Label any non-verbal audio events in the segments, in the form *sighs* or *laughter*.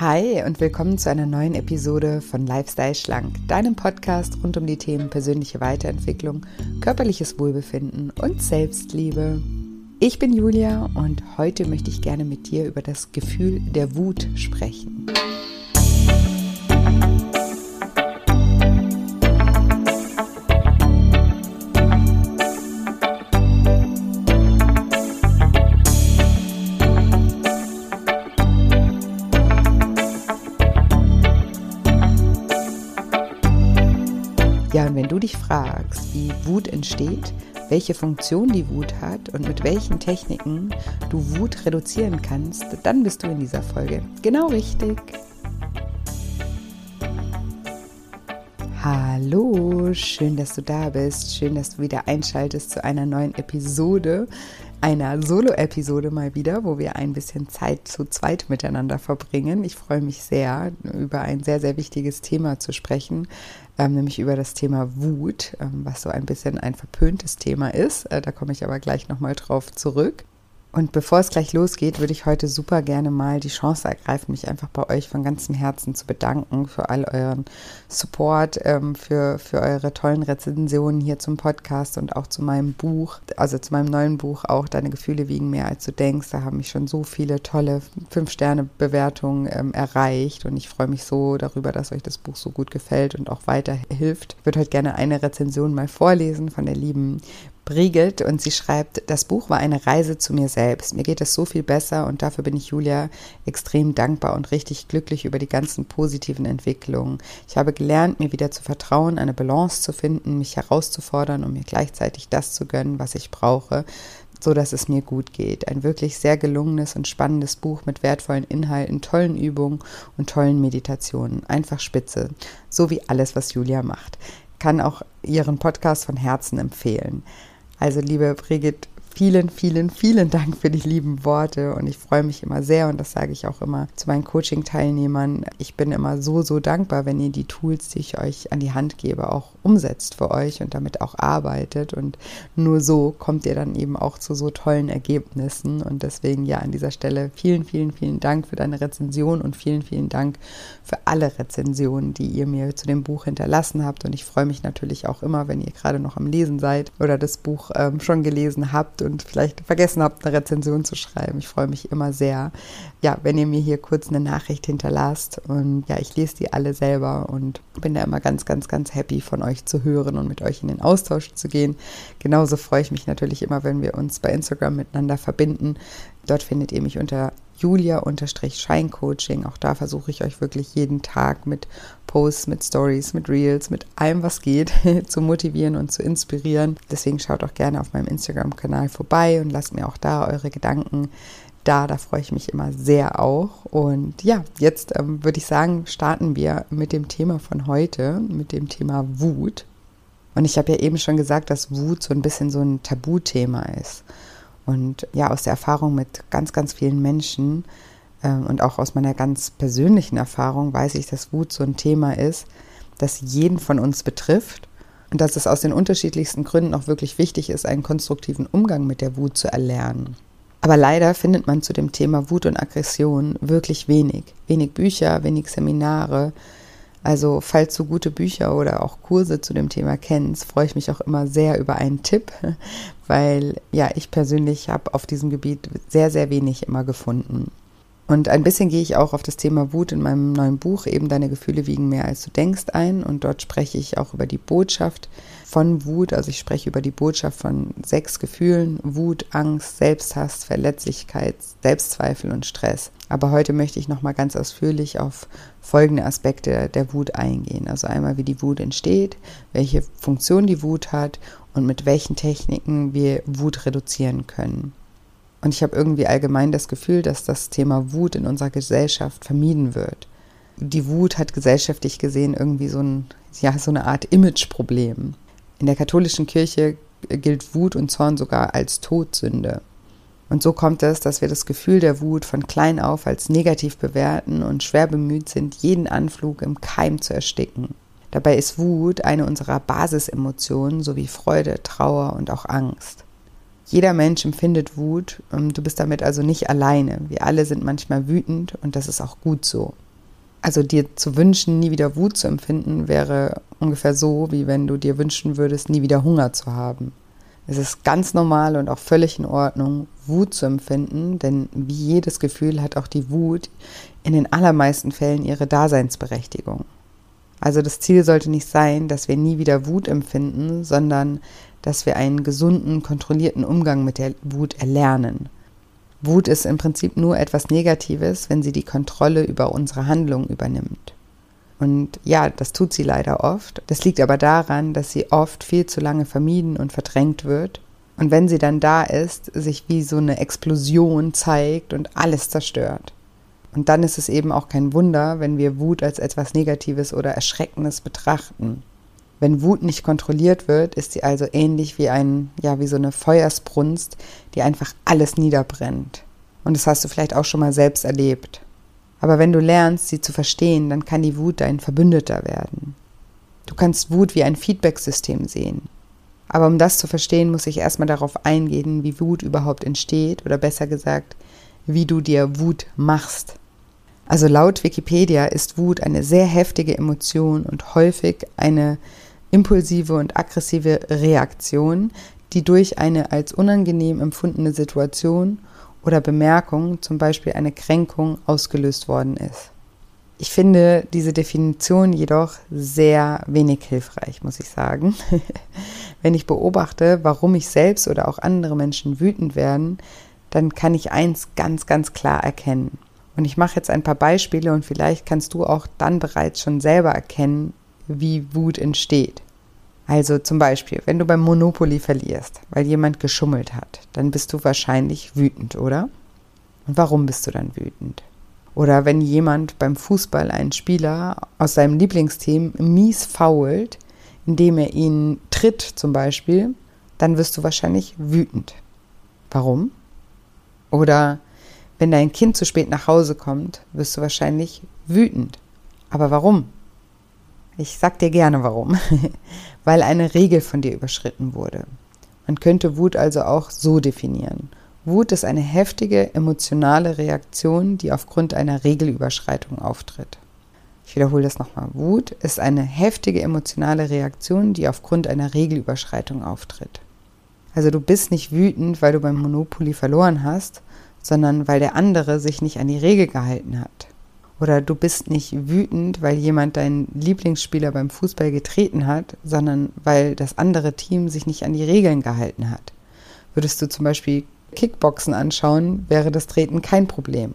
Hi und willkommen zu einer neuen Episode von Lifestyle Schlank, deinem Podcast rund um die Themen persönliche Weiterentwicklung, körperliches Wohlbefinden und Selbstliebe. Ich bin Julia und heute möchte ich gerne mit dir über das Gefühl der Wut sprechen. Du dich fragst, wie Wut entsteht, welche Funktion die Wut hat und mit welchen Techniken du Wut reduzieren kannst, dann bist du in dieser Folge genau richtig. Hallo, schön, dass du da bist. Schön, dass du wieder einschaltest zu einer neuen Episode, einer Solo-Episode mal wieder, wo wir ein bisschen Zeit zu zweit miteinander verbringen. Ich freue mich sehr, über ein sehr, sehr wichtiges Thema zu sprechen, ähm, nämlich über das Thema Wut, ähm, was so ein bisschen ein verpöntes Thema ist. Äh, da komme ich aber gleich nochmal drauf zurück. Und bevor es gleich losgeht, würde ich heute super gerne mal die Chance ergreifen, mich einfach bei euch von ganzem Herzen zu bedanken für all euren Support, ähm, für, für eure tollen Rezensionen hier zum Podcast und auch zu meinem Buch, also zu meinem neuen Buch auch Deine Gefühle wiegen mehr als du denkst. Da haben mich schon so viele tolle Fünf-Sterne-Bewertungen ähm, erreicht und ich freue mich so darüber, dass euch das Buch so gut gefällt und auch weiterhilft. Ich würde heute gerne eine Rezension mal vorlesen von der lieben Brigitte und sie schreibt, das Buch war eine Reise zu mir selbst. Mir geht es so viel besser und dafür bin ich Julia extrem dankbar und richtig glücklich über die ganzen positiven Entwicklungen. Ich habe gelernt, mir wieder zu vertrauen, eine Balance zu finden, mich herauszufordern und mir gleichzeitig das zu gönnen, was ich brauche, so dass es mir gut geht. Ein wirklich sehr gelungenes und spannendes Buch mit wertvollen Inhalten, tollen Übungen und tollen Meditationen. Einfach spitze. So wie alles, was Julia macht. Kann auch ihren Podcast von Herzen empfehlen. Also liebe Brigitte, vielen, vielen, vielen Dank für die lieben Worte und ich freue mich immer sehr und das sage ich auch immer zu meinen Coaching-Teilnehmern. Ich bin immer so, so dankbar, wenn ihr die Tools, die ich euch an die Hand gebe, auch umsetzt für euch und damit auch arbeitet und nur so kommt ihr dann eben auch zu so tollen Ergebnissen und deswegen ja an dieser Stelle vielen, vielen, vielen Dank für deine Rezension und vielen, vielen Dank für alle Rezensionen, die ihr mir zu dem Buch hinterlassen habt und ich freue mich natürlich auch immer, wenn ihr gerade noch am Lesen seid oder das Buch ähm, schon gelesen habt und vielleicht vergessen habt, eine Rezension zu schreiben. Ich freue mich immer sehr, ja, wenn ihr mir hier kurz eine Nachricht hinterlasst und ja, ich lese die alle selber und bin da immer ganz, ganz, ganz happy von euch zu hören und mit euch in den Austausch zu gehen. Genauso freue ich mich natürlich immer, wenn wir uns bei Instagram miteinander verbinden. Dort findet ihr mich unter Julia-Scheincoaching. Auch da versuche ich euch wirklich jeden Tag mit Posts, mit Stories, mit Reels, mit allem, was geht, *laughs* zu motivieren und zu inspirieren. Deswegen schaut auch gerne auf meinem Instagram-Kanal vorbei und lasst mir auch da eure Gedanken da. Da freue ich mich immer sehr auch. Und ja, jetzt ähm, würde ich sagen, starten wir mit dem Thema von heute, mit dem Thema Wut. Und ich habe ja eben schon gesagt, dass Wut so ein bisschen so ein Tabuthema ist. Und ja, aus der Erfahrung mit ganz, ganz vielen Menschen ähm, und auch aus meiner ganz persönlichen Erfahrung weiß ich, dass Wut so ein Thema ist, das jeden von uns betrifft und dass es aus den unterschiedlichsten Gründen auch wirklich wichtig ist, einen konstruktiven Umgang mit der Wut zu erlernen. Aber leider findet man zu dem Thema Wut und Aggression wirklich wenig. Wenig Bücher, wenig Seminare. Also falls du gute Bücher oder auch Kurse zu dem Thema kennst, freue ich mich auch immer sehr über einen Tipp, *laughs* weil ja, ich persönlich habe auf diesem Gebiet sehr, sehr wenig immer gefunden. Und ein bisschen gehe ich auch auf das Thema Wut in meinem neuen Buch, eben Deine Gefühle wiegen mehr als du denkst ein. Und dort spreche ich auch über die Botschaft von Wut. Also ich spreche über die Botschaft von sechs Gefühlen. Wut, Angst, Selbsthass, Verletzlichkeit, Selbstzweifel und Stress. Aber heute möchte ich nochmal ganz ausführlich auf folgende Aspekte der Wut eingehen. Also einmal, wie die Wut entsteht, welche Funktion die Wut hat und mit welchen Techniken wir Wut reduzieren können. Und ich habe irgendwie allgemein das Gefühl, dass das Thema Wut in unserer Gesellschaft vermieden wird. Die Wut hat gesellschaftlich gesehen irgendwie so, ein, ja, so eine Art Imageproblem. In der katholischen Kirche gilt Wut und Zorn sogar als Todsünde. Und so kommt es, dass wir das Gefühl der Wut von klein auf als negativ bewerten und schwer bemüht sind, jeden Anflug im Keim zu ersticken. Dabei ist Wut eine unserer Basisemotionen sowie Freude, Trauer und auch Angst. Jeder Mensch empfindet Wut. Du bist damit also nicht alleine. Wir alle sind manchmal wütend und das ist auch gut so. Also dir zu wünschen, nie wieder Wut zu empfinden, wäre ungefähr so, wie wenn du dir wünschen würdest, nie wieder Hunger zu haben. Es ist ganz normal und auch völlig in Ordnung, Wut zu empfinden, denn wie jedes Gefühl hat auch die Wut in den allermeisten Fällen ihre Daseinsberechtigung. Also das Ziel sollte nicht sein, dass wir nie wieder Wut empfinden, sondern dass wir einen gesunden, kontrollierten Umgang mit der Wut erlernen. Wut ist im Prinzip nur etwas Negatives, wenn sie die Kontrolle über unsere Handlung übernimmt. Und ja, das tut sie leider oft. Das liegt aber daran, dass sie oft viel zu lange vermieden und verdrängt wird. Und wenn sie dann da ist, sich wie so eine Explosion zeigt und alles zerstört. Und dann ist es eben auch kein Wunder, wenn wir Wut als etwas Negatives oder Erschreckendes betrachten. Wenn Wut nicht kontrolliert wird, ist sie also ähnlich wie ein, ja, wie so eine Feuersbrunst, die einfach alles niederbrennt. Und das hast du vielleicht auch schon mal selbst erlebt. Aber wenn du lernst, sie zu verstehen, dann kann die Wut dein Verbündeter werden. Du kannst Wut wie ein Feedbacksystem sehen. Aber um das zu verstehen, muss ich erstmal darauf eingehen, wie Wut überhaupt entsteht oder besser gesagt, wie du dir Wut machst. Also laut Wikipedia ist Wut eine sehr heftige Emotion und häufig eine impulsive und aggressive Reaktion, die durch eine als unangenehm empfundene Situation oder Bemerkung, zum Beispiel eine Kränkung, ausgelöst worden ist. Ich finde diese Definition jedoch sehr wenig hilfreich, muss ich sagen. *laughs* Wenn ich beobachte, warum ich selbst oder auch andere Menschen wütend werden, dann kann ich eins ganz, ganz klar erkennen. Und ich mache jetzt ein paar Beispiele und vielleicht kannst du auch dann bereits schon selber erkennen, wie Wut entsteht. Also zum Beispiel, wenn du beim Monopoly verlierst, weil jemand geschummelt hat, dann bist du wahrscheinlich wütend, oder? Und warum bist du dann wütend? Oder wenn jemand beim Fußball einen Spieler aus seinem Lieblingsteam mies fault, indem er ihn tritt zum Beispiel, dann wirst du wahrscheinlich wütend. Warum? Oder wenn dein Kind zu spät nach Hause kommt, wirst du wahrscheinlich wütend. Aber warum? Ich sag dir gerne warum. *laughs* Weil eine Regel von dir überschritten wurde. Man könnte Wut also auch so definieren. Wut ist eine heftige emotionale Reaktion, die aufgrund einer Regelüberschreitung auftritt. Ich wiederhole das nochmal. Wut ist eine heftige emotionale Reaktion, die aufgrund einer Regelüberschreitung auftritt. Also du bist nicht wütend, weil du beim Monopoly verloren hast, sondern weil der andere sich nicht an die Regel gehalten hat. Oder du bist nicht wütend, weil jemand deinen Lieblingsspieler beim Fußball getreten hat, sondern weil das andere Team sich nicht an die Regeln gehalten hat. Würdest du zum Beispiel Kickboxen anschauen, wäre das Treten kein Problem.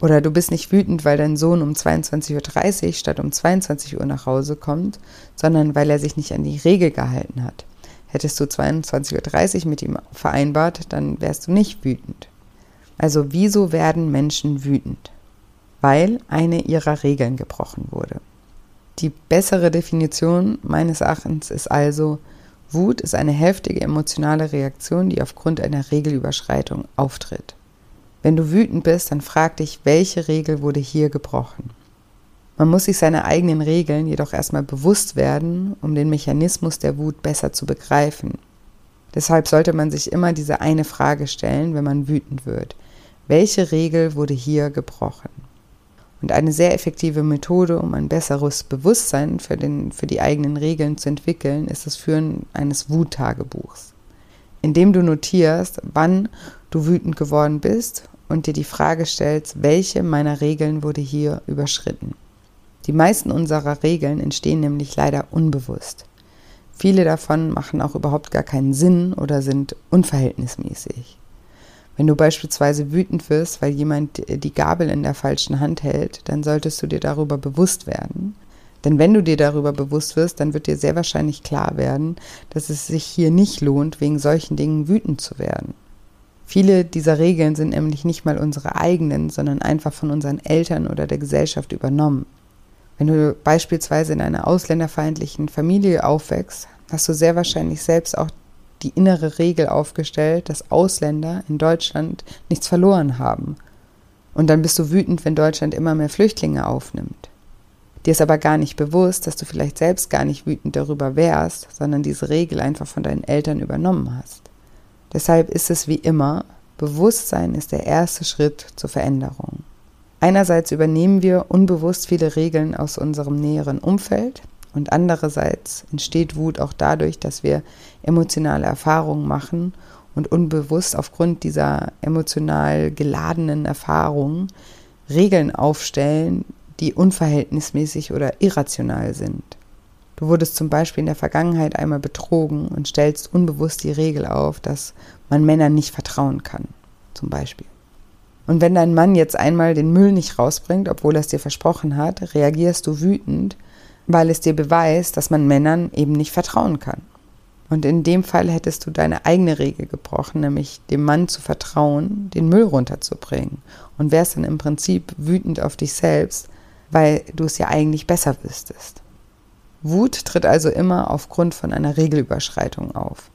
Oder du bist nicht wütend, weil dein Sohn um 22.30 Uhr statt um 22 Uhr nach Hause kommt, sondern weil er sich nicht an die Regel gehalten hat. Hättest du 22.30 Uhr mit ihm vereinbart, dann wärst du nicht wütend. Also wieso werden Menschen wütend? Weil eine ihrer Regeln gebrochen wurde. Die bessere Definition meines Erachtens ist also, Wut ist eine heftige emotionale Reaktion, die aufgrund einer Regelüberschreitung auftritt. Wenn du wütend bist, dann frag dich, welche Regel wurde hier gebrochen? Man muss sich seine eigenen Regeln jedoch erstmal bewusst werden, um den Mechanismus der Wut besser zu begreifen. Deshalb sollte man sich immer diese eine Frage stellen, wenn man wütend wird. Welche Regel wurde hier gebrochen? Und eine sehr effektive Methode, um ein besseres Bewusstsein für, den, für die eigenen Regeln zu entwickeln, ist das Führen eines Wuttagebuchs. Indem du notierst, wann du wütend geworden bist und dir die Frage stellst, welche meiner Regeln wurde hier überschritten. Die meisten unserer Regeln entstehen nämlich leider unbewusst. Viele davon machen auch überhaupt gar keinen Sinn oder sind unverhältnismäßig. Wenn du beispielsweise wütend wirst, weil jemand die Gabel in der falschen Hand hält, dann solltest du dir darüber bewusst werden. Denn wenn du dir darüber bewusst wirst, dann wird dir sehr wahrscheinlich klar werden, dass es sich hier nicht lohnt, wegen solchen Dingen wütend zu werden. Viele dieser Regeln sind nämlich nicht mal unsere eigenen, sondern einfach von unseren Eltern oder der Gesellschaft übernommen. Wenn du beispielsweise in einer ausländerfeindlichen Familie aufwächst, hast du sehr wahrscheinlich selbst auch die innere Regel aufgestellt, dass Ausländer in Deutschland nichts verloren haben. Und dann bist du wütend, wenn Deutschland immer mehr Flüchtlinge aufnimmt. Dir ist aber gar nicht bewusst, dass du vielleicht selbst gar nicht wütend darüber wärst, sondern diese Regel einfach von deinen Eltern übernommen hast. Deshalb ist es wie immer, Bewusstsein ist der erste Schritt zur Veränderung. Einerseits übernehmen wir unbewusst viele Regeln aus unserem näheren Umfeld und andererseits entsteht Wut auch dadurch, dass wir emotionale Erfahrungen machen und unbewusst aufgrund dieser emotional geladenen Erfahrungen Regeln aufstellen, die unverhältnismäßig oder irrational sind. Du wurdest zum Beispiel in der Vergangenheit einmal betrogen und stellst unbewusst die Regel auf, dass man Männern nicht vertrauen kann, zum Beispiel. Und wenn dein Mann jetzt einmal den Müll nicht rausbringt, obwohl er es dir versprochen hat, reagierst du wütend, weil es dir beweist, dass man Männern eben nicht vertrauen kann. Und in dem Fall hättest du deine eigene Regel gebrochen, nämlich dem Mann zu vertrauen, den Müll runterzubringen. Und wärst dann im Prinzip wütend auf dich selbst, weil du es ja eigentlich besser wüsstest. Wut tritt also immer aufgrund von einer Regelüberschreitung auf.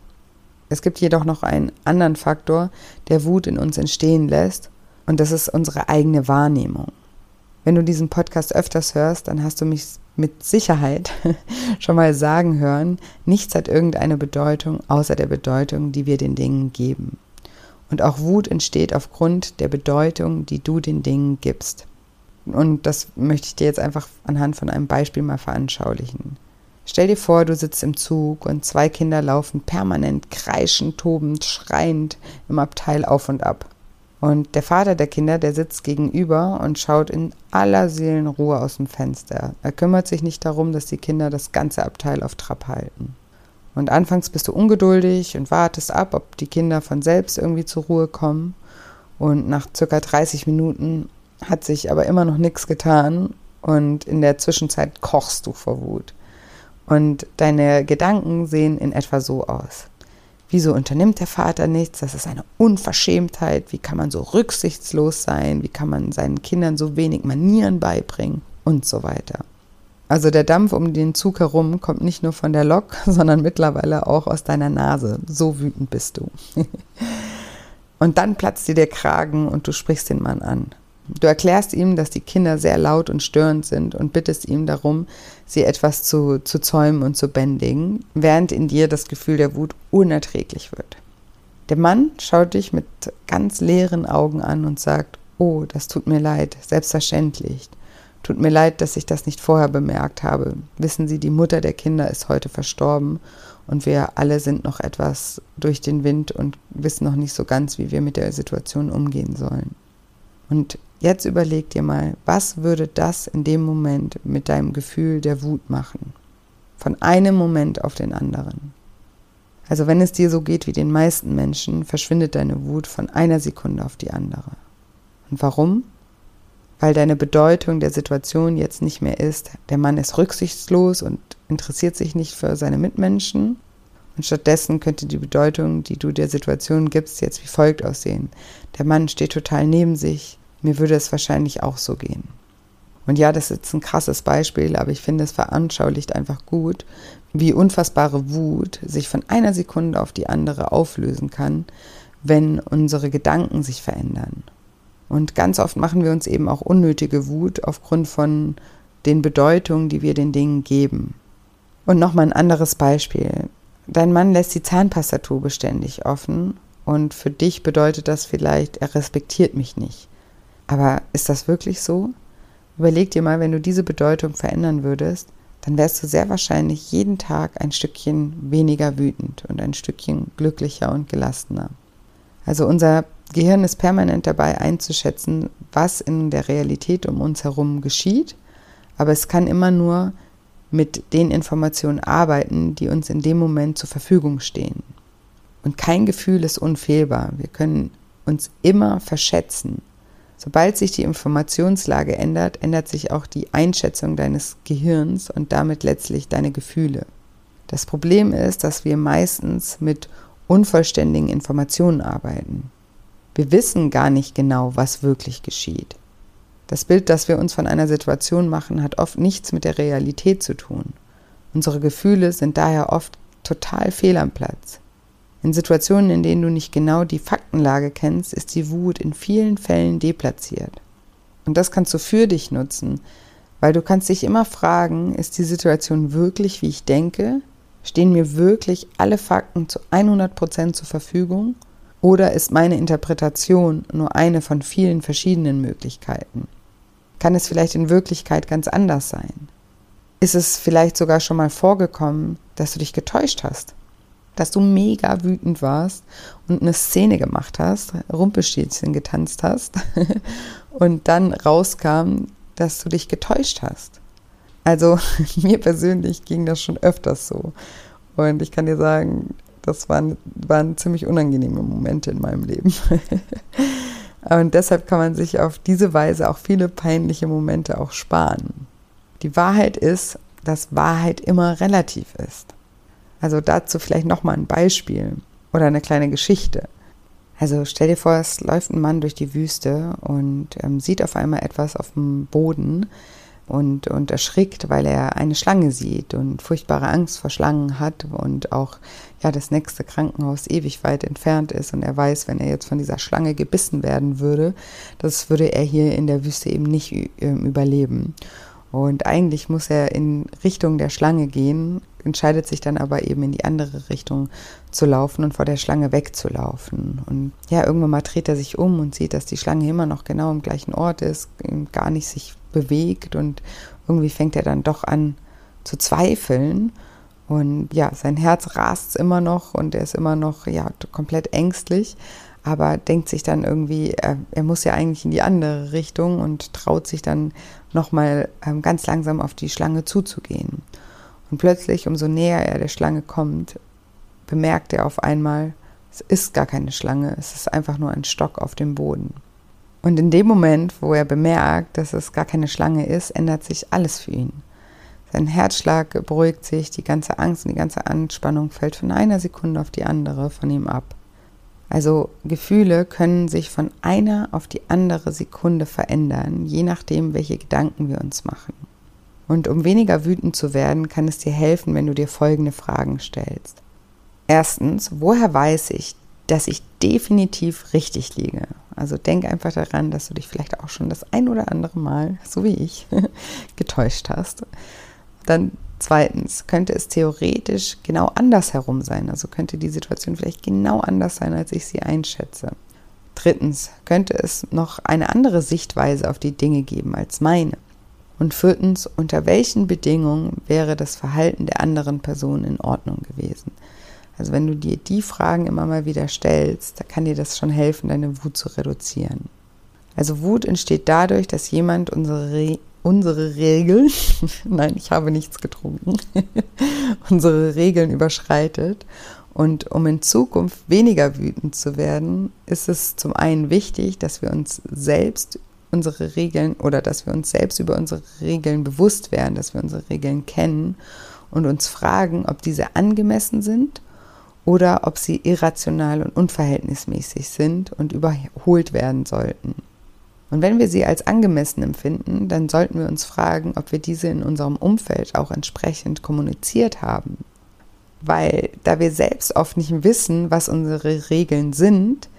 Es gibt jedoch noch einen anderen Faktor, der Wut in uns entstehen lässt, und das ist unsere eigene Wahrnehmung. Wenn du diesen Podcast öfters hörst, dann hast du mich mit Sicherheit *laughs* schon mal sagen hören, nichts hat irgendeine Bedeutung außer der Bedeutung, die wir den Dingen geben. Und auch Wut entsteht aufgrund der Bedeutung, die du den Dingen gibst. Und das möchte ich dir jetzt einfach anhand von einem Beispiel mal veranschaulichen. Stell dir vor, du sitzt im Zug und zwei Kinder laufen permanent kreischend, tobend, schreiend im Abteil auf und ab. Und der Vater der Kinder, der sitzt gegenüber und schaut in aller Seelenruhe aus dem Fenster. Er kümmert sich nicht darum, dass die Kinder das ganze Abteil auf Trab halten. Und anfangs bist du ungeduldig und wartest ab, ob die Kinder von selbst irgendwie zur Ruhe kommen. Und nach circa 30 Minuten hat sich aber immer noch nichts getan und in der Zwischenzeit kochst du vor Wut. Und deine Gedanken sehen in etwa so aus. Wieso unternimmt der Vater nichts? Das ist eine Unverschämtheit. Wie kann man so rücksichtslos sein? Wie kann man seinen Kindern so wenig Manieren beibringen? Und so weiter. Also der Dampf um den Zug herum kommt nicht nur von der Lok, *laughs* sondern mittlerweile auch aus deiner Nase. So wütend bist du. *laughs* und dann platzt dir der Kragen und du sprichst den Mann an. Du erklärst ihm, dass die Kinder sehr laut und störend sind und bittest ihm darum, sie etwas zu, zu zäumen und zu bändigen, während in dir das Gefühl der Wut unerträglich wird. Der Mann schaut dich mit ganz leeren Augen an und sagt, oh, das tut mir leid, selbstverständlich. Tut mir leid, dass ich das nicht vorher bemerkt habe. Wissen Sie, die Mutter der Kinder ist heute verstorben und wir alle sind noch etwas durch den Wind und wissen noch nicht so ganz, wie wir mit der Situation umgehen sollen. Und Jetzt überleg dir mal, was würde das in dem Moment mit deinem Gefühl der Wut machen? Von einem Moment auf den anderen. Also wenn es dir so geht wie den meisten Menschen, verschwindet deine Wut von einer Sekunde auf die andere. Und warum? Weil deine Bedeutung der Situation jetzt nicht mehr ist, der Mann ist rücksichtslos und interessiert sich nicht für seine Mitmenschen. Und stattdessen könnte die Bedeutung, die du der Situation gibst, jetzt wie folgt aussehen. Der Mann steht total neben sich, mir würde es wahrscheinlich auch so gehen. Und ja, das ist jetzt ein krasses Beispiel, aber ich finde, es veranschaulicht einfach gut, wie unfassbare Wut sich von einer Sekunde auf die andere auflösen kann, wenn unsere Gedanken sich verändern. Und ganz oft machen wir uns eben auch unnötige Wut aufgrund von den Bedeutungen, die wir den Dingen geben. Und nochmal ein anderes Beispiel. Dein Mann lässt die Zahnpastatube ständig offen und für dich bedeutet das vielleicht, er respektiert mich nicht. Aber ist das wirklich so? Überleg dir mal, wenn du diese Bedeutung verändern würdest, dann wärst du sehr wahrscheinlich jeden Tag ein Stückchen weniger wütend und ein Stückchen glücklicher und gelassener. Also unser Gehirn ist permanent dabei einzuschätzen, was in der Realität um uns herum geschieht, aber es kann immer nur mit den Informationen arbeiten, die uns in dem Moment zur Verfügung stehen. Und kein Gefühl ist unfehlbar. Wir können uns immer verschätzen. Sobald sich die Informationslage ändert, ändert sich auch die Einschätzung deines Gehirns und damit letztlich deine Gefühle. Das Problem ist, dass wir meistens mit unvollständigen Informationen arbeiten. Wir wissen gar nicht genau, was wirklich geschieht. Das Bild, das wir uns von einer Situation machen, hat oft nichts mit der Realität zu tun. Unsere Gefühle sind daher oft total fehl am Platz. In Situationen, in denen du nicht genau die Faktenlage kennst, ist die Wut in vielen Fällen deplatziert. Und das kannst du für dich nutzen, weil du kannst dich immer fragen, ist die Situation wirklich, wie ich denke? Stehen mir wirklich alle Fakten zu 100 Prozent zur Verfügung? Oder ist meine Interpretation nur eine von vielen verschiedenen Möglichkeiten? kann es vielleicht in Wirklichkeit ganz anders sein? Ist es vielleicht sogar schon mal vorgekommen, dass du dich getäuscht hast? Dass du mega wütend warst und eine Szene gemacht hast, Rumpelstilzchen getanzt hast *laughs* und dann rauskam, dass du dich getäuscht hast? Also *laughs* mir persönlich ging das schon öfters so. Und ich kann dir sagen, das waren, waren ziemlich unangenehme Momente in meinem Leben. *laughs* Und deshalb kann man sich auf diese Weise auch viele peinliche Momente auch sparen. Die Wahrheit ist, dass Wahrheit immer relativ ist. Also dazu vielleicht nochmal ein Beispiel oder eine kleine Geschichte. Also stell dir vor, es läuft ein Mann durch die Wüste und ähm, sieht auf einmal etwas auf dem Boden, und, und erschrickt, weil er eine Schlange sieht und furchtbare Angst vor Schlangen hat und auch ja das nächste Krankenhaus ewig weit entfernt ist und er weiß, wenn er jetzt von dieser Schlange gebissen werden würde, das würde er hier in der Wüste eben nicht ähm, überleben. Und eigentlich muss er in Richtung der Schlange gehen, entscheidet sich dann aber eben in die andere Richtung zu laufen und vor der Schlange wegzulaufen. Und ja, irgendwann mal dreht er sich um und sieht, dass die Schlange immer noch genau am gleichen Ort ist, gar nicht sich bewegt und irgendwie fängt er dann doch an zu zweifeln. Und ja, sein Herz rast immer noch und er ist immer noch ja, komplett ängstlich, aber denkt sich dann irgendwie, er, er muss ja eigentlich in die andere Richtung und traut sich dann nochmal ähm, ganz langsam auf die Schlange zuzugehen. Und plötzlich, umso näher er der Schlange kommt, bemerkt er auf einmal, es ist gar keine Schlange, es ist einfach nur ein Stock auf dem Boden. Und in dem Moment, wo er bemerkt, dass es gar keine Schlange ist, ändert sich alles für ihn. Sein Herzschlag beruhigt sich, die ganze Angst und die ganze Anspannung fällt von einer Sekunde auf die andere von ihm ab. Also Gefühle können sich von einer auf die andere Sekunde verändern, je nachdem, welche Gedanken wir uns machen. Und um weniger wütend zu werden, kann es dir helfen, wenn du dir folgende Fragen stellst. Erstens, woher weiß ich, dass ich definitiv richtig liege? Also denk einfach daran, dass du dich vielleicht auch schon das ein oder andere Mal, so wie ich, *laughs* getäuscht hast. Dann zweitens, könnte es theoretisch genau andersherum sein. Also könnte die Situation vielleicht genau anders sein, als ich sie einschätze. Drittens, könnte es noch eine andere Sichtweise auf die Dinge geben als meine. Und viertens, unter welchen Bedingungen wäre das Verhalten der anderen Person in Ordnung gewesen? Also wenn du dir die Fragen immer mal wieder stellst, da kann dir das schon helfen, deine Wut zu reduzieren. Also Wut entsteht dadurch, dass jemand unsere, Re unsere Regeln, *laughs* nein, ich habe nichts getrunken, *laughs* unsere Regeln überschreitet. Und um in Zukunft weniger wütend zu werden, ist es zum einen wichtig, dass wir uns selbst unsere Regeln oder dass wir uns selbst über unsere Regeln bewusst werden, dass wir unsere Regeln kennen und uns fragen, ob diese angemessen sind oder ob sie irrational und unverhältnismäßig sind und überholt werden sollten. Und wenn wir sie als angemessen empfinden, dann sollten wir uns fragen, ob wir diese in unserem Umfeld auch entsprechend kommuniziert haben. Weil da wir selbst oft nicht wissen, was unsere Regeln sind,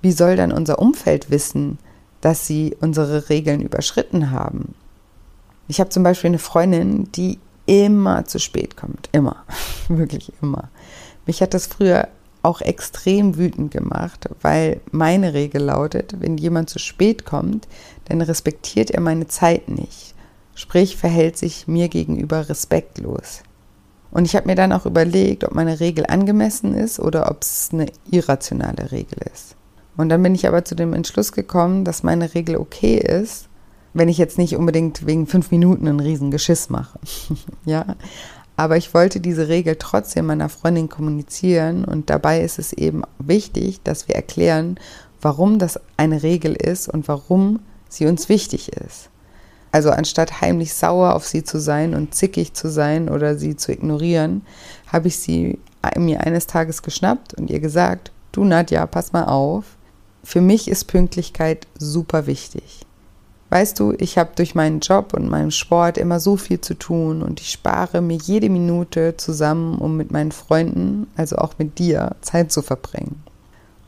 wie soll dann unser Umfeld wissen, dass sie unsere Regeln überschritten haben? Ich habe zum Beispiel eine Freundin, die immer zu spät kommt. Immer. *laughs* Wirklich immer. Mich hat das früher auch extrem wütend gemacht, weil meine Regel lautet, wenn jemand zu spät kommt, dann respektiert er meine Zeit nicht. Sprich, verhält sich mir gegenüber respektlos. Und ich habe mir dann auch überlegt, ob meine Regel angemessen ist oder ob es eine irrationale Regel ist. Und dann bin ich aber zu dem Entschluss gekommen, dass meine Regel okay ist, wenn ich jetzt nicht unbedingt wegen fünf Minuten einen riesen Geschiss mache. *laughs* ja, aber ich wollte diese Regel trotzdem meiner Freundin kommunizieren und dabei ist es eben wichtig, dass wir erklären, warum das eine Regel ist und warum sie uns wichtig ist. Also anstatt heimlich sauer auf sie zu sein und zickig zu sein oder sie zu ignorieren, habe ich sie mir eines Tages geschnappt und ihr gesagt, du Nadja, pass mal auf, für mich ist Pünktlichkeit super wichtig. Weißt du, ich habe durch meinen Job und meinen Sport immer so viel zu tun und ich spare mir jede Minute zusammen, um mit meinen Freunden, also auch mit dir, Zeit zu verbringen.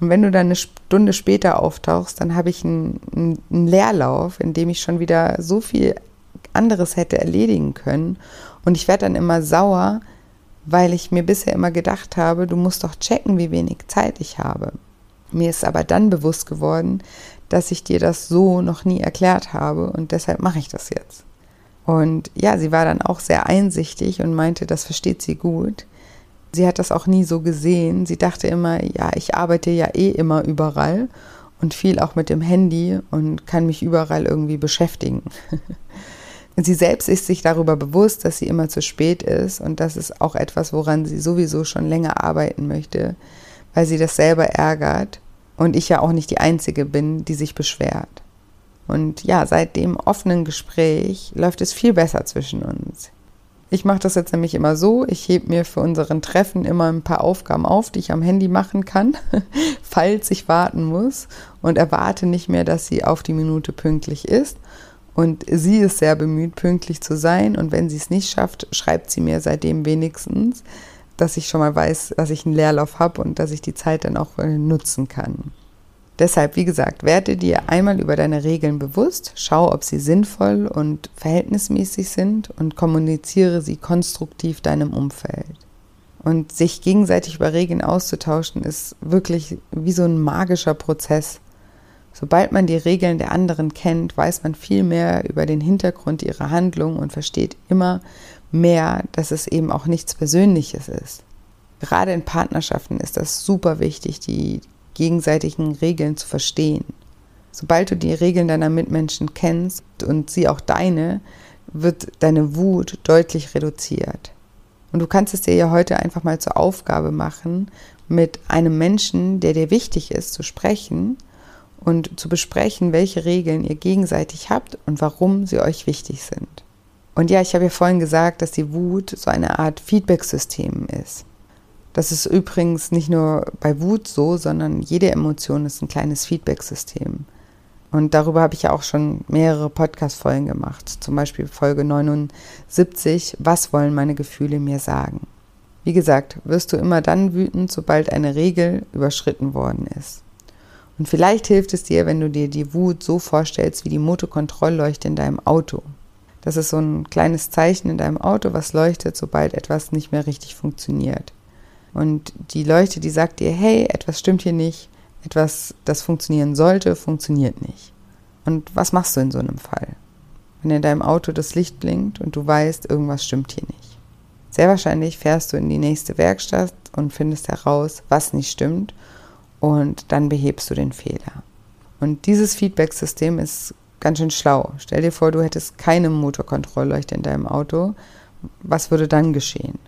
Und wenn du dann eine Stunde später auftauchst, dann habe ich einen, einen Leerlauf, in dem ich schon wieder so viel anderes hätte erledigen können. Und ich werde dann immer sauer, weil ich mir bisher immer gedacht habe, du musst doch checken, wie wenig Zeit ich habe. Mir ist aber dann bewusst geworden, dass ich dir das so noch nie erklärt habe und deshalb mache ich das jetzt. Und ja, sie war dann auch sehr einsichtig und meinte, das versteht sie gut. Sie hat das auch nie so gesehen. Sie dachte immer, ja, ich arbeite ja eh immer überall und viel auch mit dem Handy und kann mich überall irgendwie beschäftigen. *laughs* sie selbst ist sich darüber bewusst, dass sie immer zu spät ist und das ist auch etwas, woran sie sowieso schon länger arbeiten möchte, weil sie das selber ärgert und ich ja auch nicht die Einzige bin, die sich beschwert. Und ja, seit dem offenen Gespräch läuft es viel besser zwischen uns. Ich mache das jetzt nämlich immer so, ich hebe mir für unseren Treffen immer ein paar Aufgaben auf, die ich am Handy machen kann, *laughs* falls ich warten muss und erwarte nicht mehr, dass sie auf die Minute pünktlich ist. Und sie ist sehr bemüht, pünktlich zu sein. Und wenn sie es nicht schafft, schreibt sie mir seitdem wenigstens, dass ich schon mal weiß, dass ich einen Leerlauf habe und dass ich die Zeit dann auch äh, nutzen kann. Deshalb, wie gesagt, werde dir einmal über deine Regeln bewusst, schau, ob sie sinnvoll und verhältnismäßig sind und kommuniziere sie konstruktiv deinem Umfeld. Und sich gegenseitig über Regeln auszutauschen, ist wirklich wie so ein magischer Prozess. Sobald man die Regeln der anderen kennt, weiß man viel mehr über den Hintergrund ihrer Handlung und versteht immer mehr, dass es eben auch nichts Persönliches ist. Gerade in Partnerschaften ist das super wichtig, die gegenseitigen Regeln zu verstehen. Sobald du die Regeln deiner Mitmenschen kennst und sie auch deine, wird deine Wut deutlich reduziert. Und du kannst es dir ja heute einfach mal zur Aufgabe machen, mit einem Menschen, der dir wichtig ist, zu sprechen und zu besprechen, welche Regeln ihr gegenseitig habt und warum sie euch wichtig sind. Und ja, ich habe ja vorhin gesagt, dass die Wut so eine Art Feedback-System ist. Das ist übrigens nicht nur bei Wut so, sondern jede Emotion ist ein kleines Feedback-System. Und darüber habe ich ja auch schon mehrere Podcast-Folgen gemacht. Zum Beispiel Folge 79, Was wollen meine Gefühle mir sagen? Wie gesagt, wirst du immer dann wütend, sobald eine Regel überschritten worden ist. Und vielleicht hilft es dir, wenn du dir die Wut so vorstellst wie die Motorkontrollleuchte in deinem Auto. Das ist so ein kleines Zeichen in deinem Auto, was leuchtet, sobald etwas nicht mehr richtig funktioniert. Und die Leuchte, die sagt dir, hey, etwas stimmt hier nicht, etwas, das funktionieren sollte, funktioniert nicht. Und was machst du in so einem Fall? Wenn in deinem Auto das Licht blinkt und du weißt, irgendwas stimmt hier nicht. Sehr wahrscheinlich fährst du in die nächste Werkstatt und findest heraus, was nicht stimmt und dann behebst du den Fehler. Und dieses Feedback-System ist ganz schön schlau. Stell dir vor, du hättest keine Motorkontrollleuchte in deinem Auto. Was würde dann geschehen?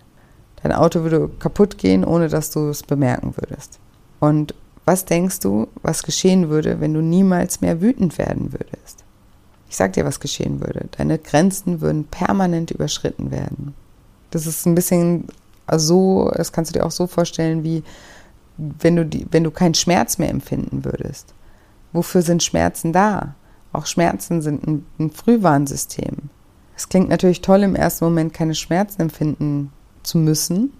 Dein Auto würde kaputt gehen, ohne dass du es bemerken würdest. Und was denkst du, was geschehen würde, wenn du niemals mehr wütend werden würdest? Ich sag dir, was geschehen würde. Deine Grenzen würden permanent überschritten werden. Das ist ein bisschen so, das kannst du dir auch so vorstellen, wie wenn du, die, wenn du keinen Schmerz mehr empfinden würdest. Wofür sind Schmerzen da? Auch Schmerzen sind ein, ein Frühwarnsystem. Es klingt natürlich toll, im ersten Moment keine Schmerzen empfinden zu müssen,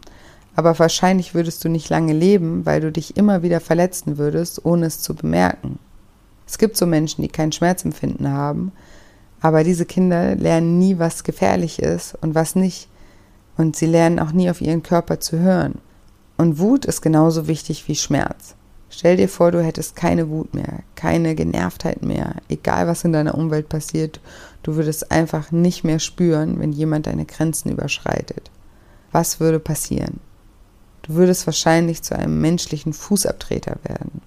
aber wahrscheinlich würdest du nicht lange leben, weil du dich immer wieder verletzen würdest, ohne es zu bemerken. Es gibt so Menschen, die kein Schmerzempfinden haben, aber diese Kinder lernen nie, was gefährlich ist und was nicht. Und sie lernen auch nie auf ihren Körper zu hören. Und Wut ist genauso wichtig wie Schmerz. Stell dir vor, du hättest keine Wut mehr, keine Genervtheit mehr, egal was in deiner Umwelt passiert, du würdest einfach nicht mehr spüren, wenn jemand deine Grenzen überschreitet was würde passieren? Du würdest wahrscheinlich zu einem menschlichen Fußabtreter werden.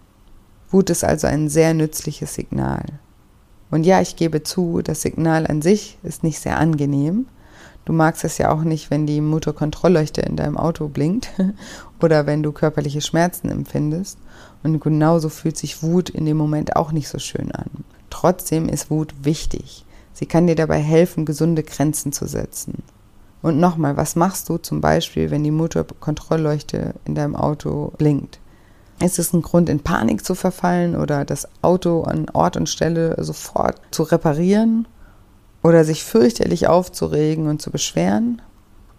Wut ist also ein sehr nützliches Signal. Und ja, ich gebe zu, das Signal an sich ist nicht sehr angenehm. Du magst es ja auch nicht, wenn die Motorkontrollleuchte in deinem Auto blinkt *laughs* oder wenn du körperliche Schmerzen empfindest. Und genauso fühlt sich Wut in dem Moment auch nicht so schön an. Trotzdem ist Wut wichtig. Sie kann dir dabei helfen, gesunde Grenzen zu setzen. Und nochmal, was machst du zum Beispiel, wenn die Motorkontrollleuchte in deinem Auto blinkt? Ist es ein Grund, in Panik zu verfallen oder das Auto an Ort und Stelle sofort zu reparieren oder sich fürchterlich aufzuregen und zu beschweren?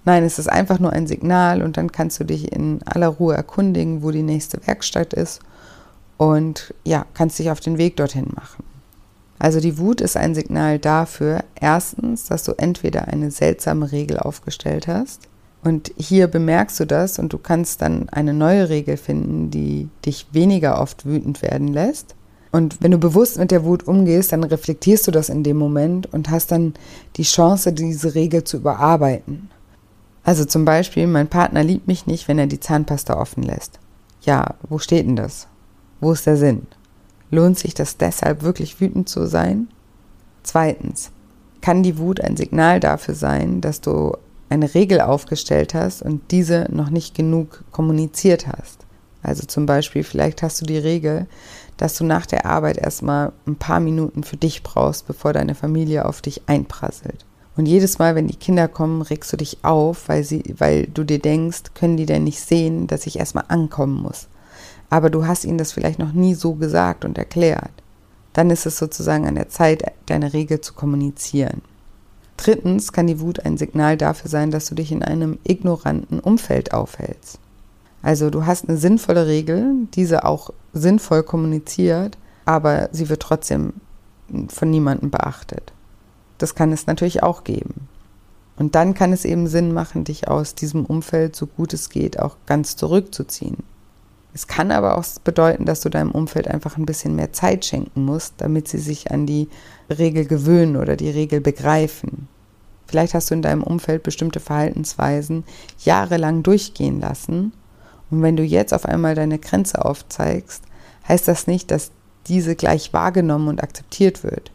Nein, es ist einfach nur ein Signal und dann kannst du dich in aller Ruhe erkundigen, wo die nächste Werkstatt ist und ja, kannst dich auf den Weg dorthin machen. Also die Wut ist ein Signal dafür, erstens, dass du entweder eine seltsame Regel aufgestellt hast und hier bemerkst du das und du kannst dann eine neue Regel finden, die dich weniger oft wütend werden lässt. Und wenn du bewusst mit der Wut umgehst, dann reflektierst du das in dem Moment und hast dann die Chance, diese Regel zu überarbeiten. Also zum Beispiel, mein Partner liebt mich nicht, wenn er die Zahnpasta offen lässt. Ja, wo steht denn das? Wo ist der Sinn? Lohnt sich das deshalb wirklich wütend zu sein? Zweitens, kann die Wut ein Signal dafür sein, dass du eine Regel aufgestellt hast und diese noch nicht genug kommuniziert hast? Also zum Beispiel, vielleicht hast du die Regel, dass du nach der Arbeit erstmal ein paar Minuten für dich brauchst, bevor deine Familie auf dich einprasselt. Und jedes Mal, wenn die Kinder kommen, regst du dich auf, weil, sie, weil du dir denkst, können die denn nicht sehen, dass ich erstmal ankommen muss. Aber du hast ihnen das vielleicht noch nie so gesagt und erklärt. Dann ist es sozusagen an der Zeit, deine Regel zu kommunizieren. Drittens kann die Wut ein Signal dafür sein, dass du dich in einem ignoranten Umfeld aufhältst. Also du hast eine sinnvolle Regel, diese auch sinnvoll kommuniziert, aber sie wird trotzdem von niemandem beachtet. Das kann es natürlich auch geben. Und dann kann es eben Sinn machen, dich aus diesem Umfeld, so gut es geht, auch ganz zurückzuziehen. Es kann aber auch bedeuten, dass du deinem Umfeld einfach ein bisschen mehr Zeit schenken musst, damit sie sich an die Regel gewöhnen oder die Regel begreifen. Vielleicht hast du in deinem Umfeld bestimmte Verhaltensweisen jahrelang durchgehen lassen und wenn du jetzt auf einmal deine Grenze aufzeigst, heißt das nicht, dass diese gleich wahrgenommen und akzeptiert wird.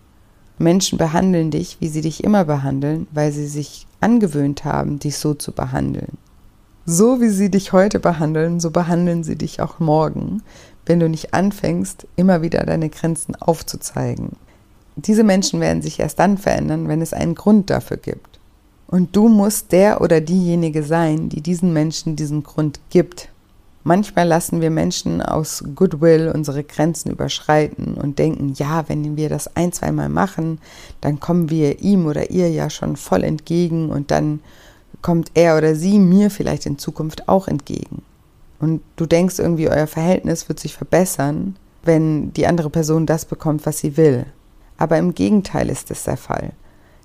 Menschen behandeln dich, wie sie dich immer behandeln, weil sie sich angewöhnt haben, dich so zu behandeln. So wie sie dich heute behandeln, so behandeln sie dich auch morgen, wenn du nicht anfängst, immer wieder deine Grenzen aufzuzeigen. Diese Menschen werden sich erst dann verändern, wenn es einen Grund dafür gibt. Und du musst der oder diejenige sein, die diesen Menschen diesen Grund gibt. Manchmal lassen wir Menschen aus Goodwill unsere Grenzen überschreiten und denken, ja, wenn wir das ein, zweimal machen, dann kommen wir ihm oder ihr ja schon voll entgegen und dann kommt er oder sie mir vielleicht in Zukunft auch entgegen. Und du denkst irgendwie, euer Verhältnis wird sich verbessern, wenn die andere Person das bekommt, was sie will. Aber im Gegenteil ist es der Fall.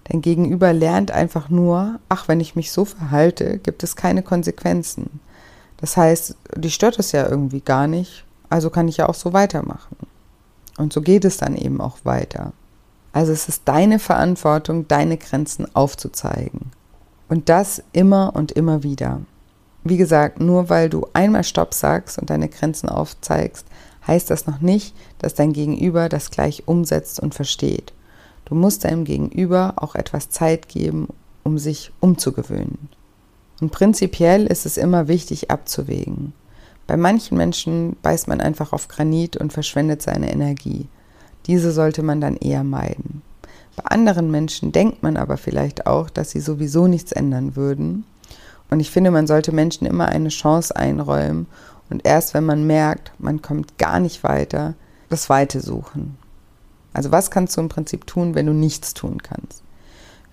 Dein Gegenüber lernt einfach nur, ach, wenn ich mich so verhalte, gibt es keine Konsequenzen. Das heißt, die stört es ja irgendwie gar nicht, also kann ich ja auch so weitermachen. Und so geht es dann eben auch weiter. Also es ist deine Verantwortung, deine Grenzen aufzuzeigen. Und das immer und immer wieder. Wie gesagt, nur weil du einmal Stopp sagst und deine Grenzen aufzeigst, heißt das noch nicht, dass dein Gegenüber das gleich umsetzt und versteht. Du musst deinem Gegenüber auch etwas Zeit geben, um sich umzugewöhnen. Und prinzipiell ist es immer wichtig abzuwägen. Bei manchen Menschen beißt man einfach auf Granit und verschwendet seine Energie. Diese sollte man dann eher meiden. Bei anderen Menschen denkt man aber vielleicht auch, dass sie sowieso nichts ändern würden. Und ich finde, man sollte Menschen immer eine Chance einräumen und erst wenn man merkt, man kommt gar nicht weiter, das Weite suchen. Also was kannst du im Prinzip tun, wenn du nichts tun kannst?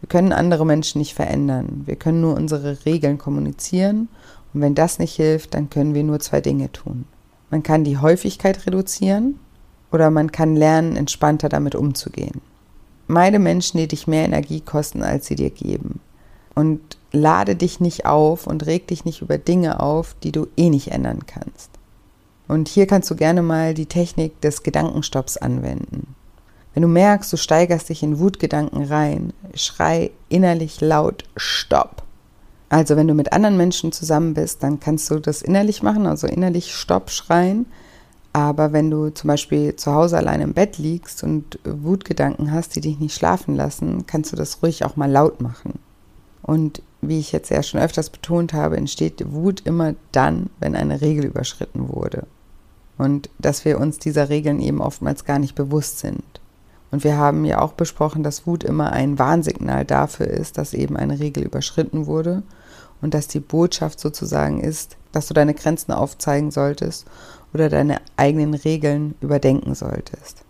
Wir können andere Menschen nicht verändern. Wir können nur unsere Regeln kommunizieren. Und wenn das nicht hilft, dann können wir nur zwei Dinge tun. Man kann die Häufigkeit reduzieren oder man kann lernen, entspannter damit umzugehen. Meide Menschen, die dich mehr Energie kosten, als sie dir geben. Und lade dich nicht auf und reg dich nicht über Dinge auf, die du eh nicht ändern kannst. Und hier kannst du gerne mal die Technik des Gedankenstopps anwenden. Wenn du merkst, du steigerst dich in Wutgedanken rein, schrei innerlich laut Stopp. Also wenn du mit anderen Menschen zusammen bist, dann kannst du das innerlich machen, also innerlich Stopp schreien. Aber wenn du zum Beispiel zu Hause allein im Bett liegst und Wutgedanken hast, die dich nicht schlafen lassen, kannst du das ruhig auch mal laut machen. Und wie ich jetzt ja schon öfters betont habe, entsteht Wut immer dann, wenn eine Regel überschritten wurde. Und dass wir uns dieser Regeln eben oftmals gar nicht bewusst sind. Und wir haben ja auch besprochen, dass Wut immer ein Warnsignal dafür ist, dass eben eine Regel überschritten wurde und dass die Botschaft sozusagen ist, dass du deine Grenzen aufzeigen solltest oder deine eigenen Regeln überdenken solltest.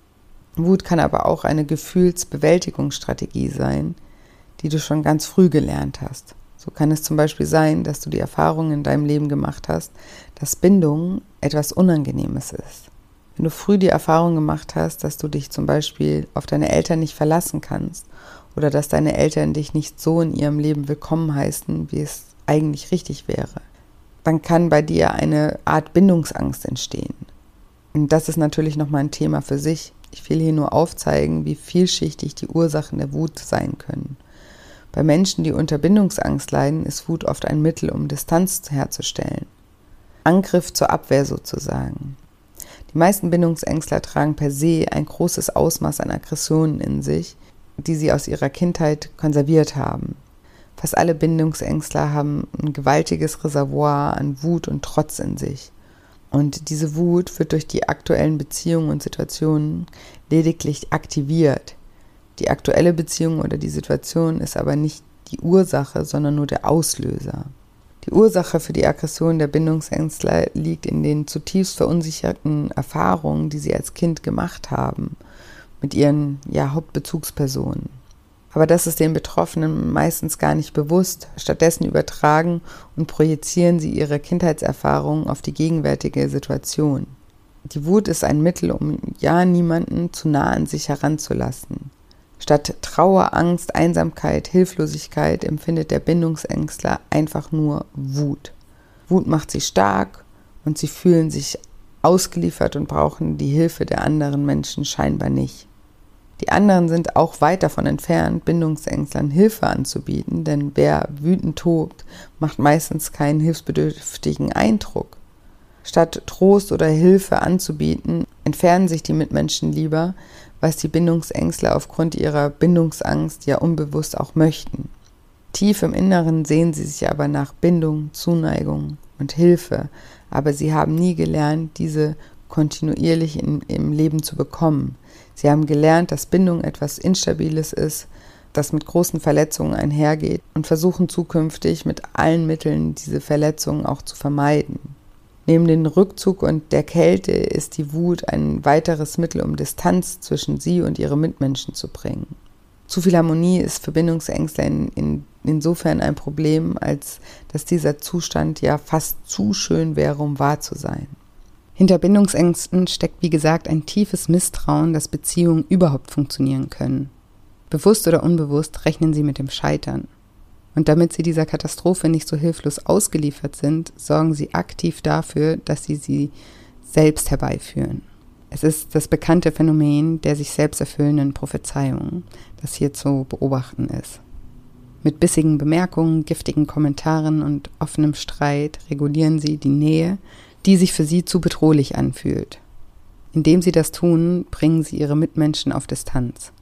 Wut kann aber auch eine Gefühlsbewältigungsstrategie sein, die du schon ganz früh gelernt hast. So kann es zum Beispiel sein, dass du die Erfahrung in deinem Leben gemacht hast, dass Bindung etwas Unangenehmes ist. Wenn du früh die Erfahrung gemacht hast, dass du dich zum Beispiel auf deine Eltern nicht verlassen kannst oder dass deine Eltern dich nicht so in ihrem Leben willkommen heißen, wie es eigentlich richtig wäre, dann kann bei dir eine Art Bindungsangst entstehen. Und das ist natürlich nochmal ein Thema für sich. Ich will hier nur aufzeigen, wie vielschichtig die Ursachen der Wut sein können. Bei Menschen, die unter Bindungsangst leiden, ist Wut oft ein Mittel, um Distanz herzustellen. Angriff zur Abwehr sozusagen. Die meisten Bindungsängstler tragen per se ein großes Ausmaß an Aggressionen in sich, die sie aus ihrer Kindheit konserviert haben. Fast alle Bindungsängstler haben ein gewaltiges Reservoir an Wut und Trotz in sich. Und diese Wut wird durch die aktuellen Beziehungen und Situationen lediglich aktiviert. Die aktuelle Beziehung oder die Situation ist aber nicht die Ursache, sondern nur der Auslöser. Die Ursache für die Aggression der Bindungsängstler liegt in den zutiefst verunsicherten Erfahrungen, die sie als Kind gemacht haben mit ihren ja, Hauptbezugspersonen. Aber das ist den Betroffenen meistens gar nicht bewusst. Stattdessen übertragen und projizieren sie ihre Kindheitserfahrungen auf die gegenwärtige Situation. Die Wut ist ein Mittel, um ja niemanden zu nah an sich heranzulassen. Statt Trauer, Angst, Einsamkeit, Hilflosigkeit empfindet der Bindungsängstler einfach nur Wut. Wut macht sie stark und sie fühlen sich ausgeliefert und brauchen die Hilfe der anderen Menschen scheinbar nicht. Die anderen sind auch weit davon entfernt, Bindungsängstlern Hilfe anzubieten, denn wer wütend tobt, macht meistens keinen hilfsbedürftigen Eindruck. Statt Trost oder Hilfe anzubieten, entfernen sich die Mitmenschen lieber, was die Bindungsängstler aufgrund ihrer Bindungsangst ja unbewusst auch möchten. Tief im Inneren sehen sie sich aber nach Bindung, Zuneigung und Hilfe, aber sie haben nie gelernt, diese kontinuierlich in, im Leben zu bekommen. Sie haben gelernt, dass Bindung etwas Instabiles ist, das mit großen Verletzungen einhergeht und versuchen zukünftig mit allen Mitteln diese Verletzungen auch zu vermeiden. Neben dem Rückzug und der Kälte ist die Wut ein weiteres Mittel, um Distanz zwischen sie und ihre Mitmenschen zu bringen. Zu viel Harmonie ist Verbindungsängstler in, in, insofern ein Problem, als dass dieser Zustand ja fast zu schön wäre, um wahr zu sein. Hinter Bindungsängsten steckt, wie gesagt, ein tiefes Misstrauen, dass Beziehungen überhaupt funktionieren können. Bewusst oder unbewusst rechnen sie mit dem Scheitern. Und damit sie dieser Katastrophe nicht so hilflos ausgeliefert sind, sorgen sie aktiv dafür, dass sie sie selbst herbeiführen. Es ist das bekannte Phänomen der sich selbst erfüllenden Prophezeiungen, das hier zu beobachten ist. Mit bissigen Bemerkungen, giftigen Kommentaren und offenem Streit regulieren sie die Nähe, die sich für sie zu bedrohlich anfühlt. Indem sie das tun, bringen sie ihre Mitmenschen auf Distanz.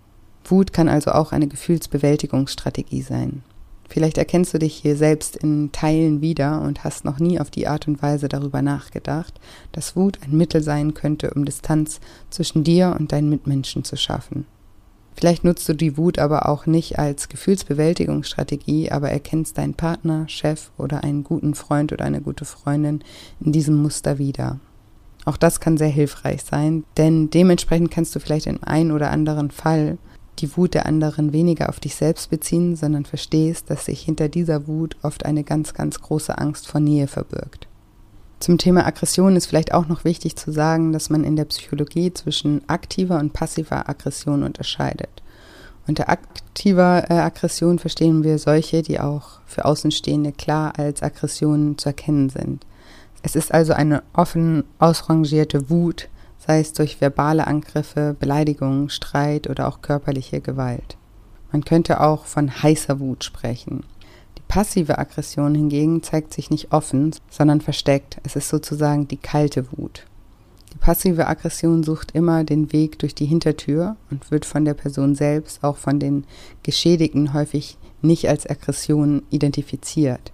Wut kann also auch eine Gefühlsbewältigungsstrategie sein. Vielleicht erkennst du dich hier selbst in Teilen wieder und hast noch nie auf die Art und Weise darüber nachgedacht, dass Wut ein Mittel sein könnte, um Distanz zwischen dir und deinen Mitmenschen zu schaffen. Vielleicht nutzt du die Wut aber auch nicht als Gefühlsbewältigungsstrategie, aber erkennst deinen Partner, Chef oder einen guten Freund oder eine gute Freundin in diesem Muster wieder. Auch das kann sehr hilfreich sein, denn dementsprechend kannst du vielleicht in einem oder anderen Fall die Wut der anderen weniger auf dich selbst beziehen, sondern verstehst, dass sich hinter dieser Wut oft eine ganz, ganz große Angst vor Nähe verbirgt. Zum Thema Aggression ist vielleicht auch noch wichtig zu sagen, dass man in der Psychologie zwischen aktiver und passiver Aggression unterscheidet. Unter aktiver äh, Aggression verstehen wir solche, die auch für Außenstehende klar als Aggressionen zu erkennen sind. Es ist also eine offen ausrangierte Wut, sei es durch verbale Angriffe, Beleidigungen, Streit oder auch körperliche Gewalt. Man könnte auch von heißer Wut sprechen. Passive Aggression hingegen zeigt sich nicht offen, sondern versteckt. Es ist sozusagen die kalte Wut. Die passive Aggression sucht immer den Weg durch die Hintertür und wird von der Person selbst, auch von den Geschädigten, häufig nicht als Aggression identifiziert.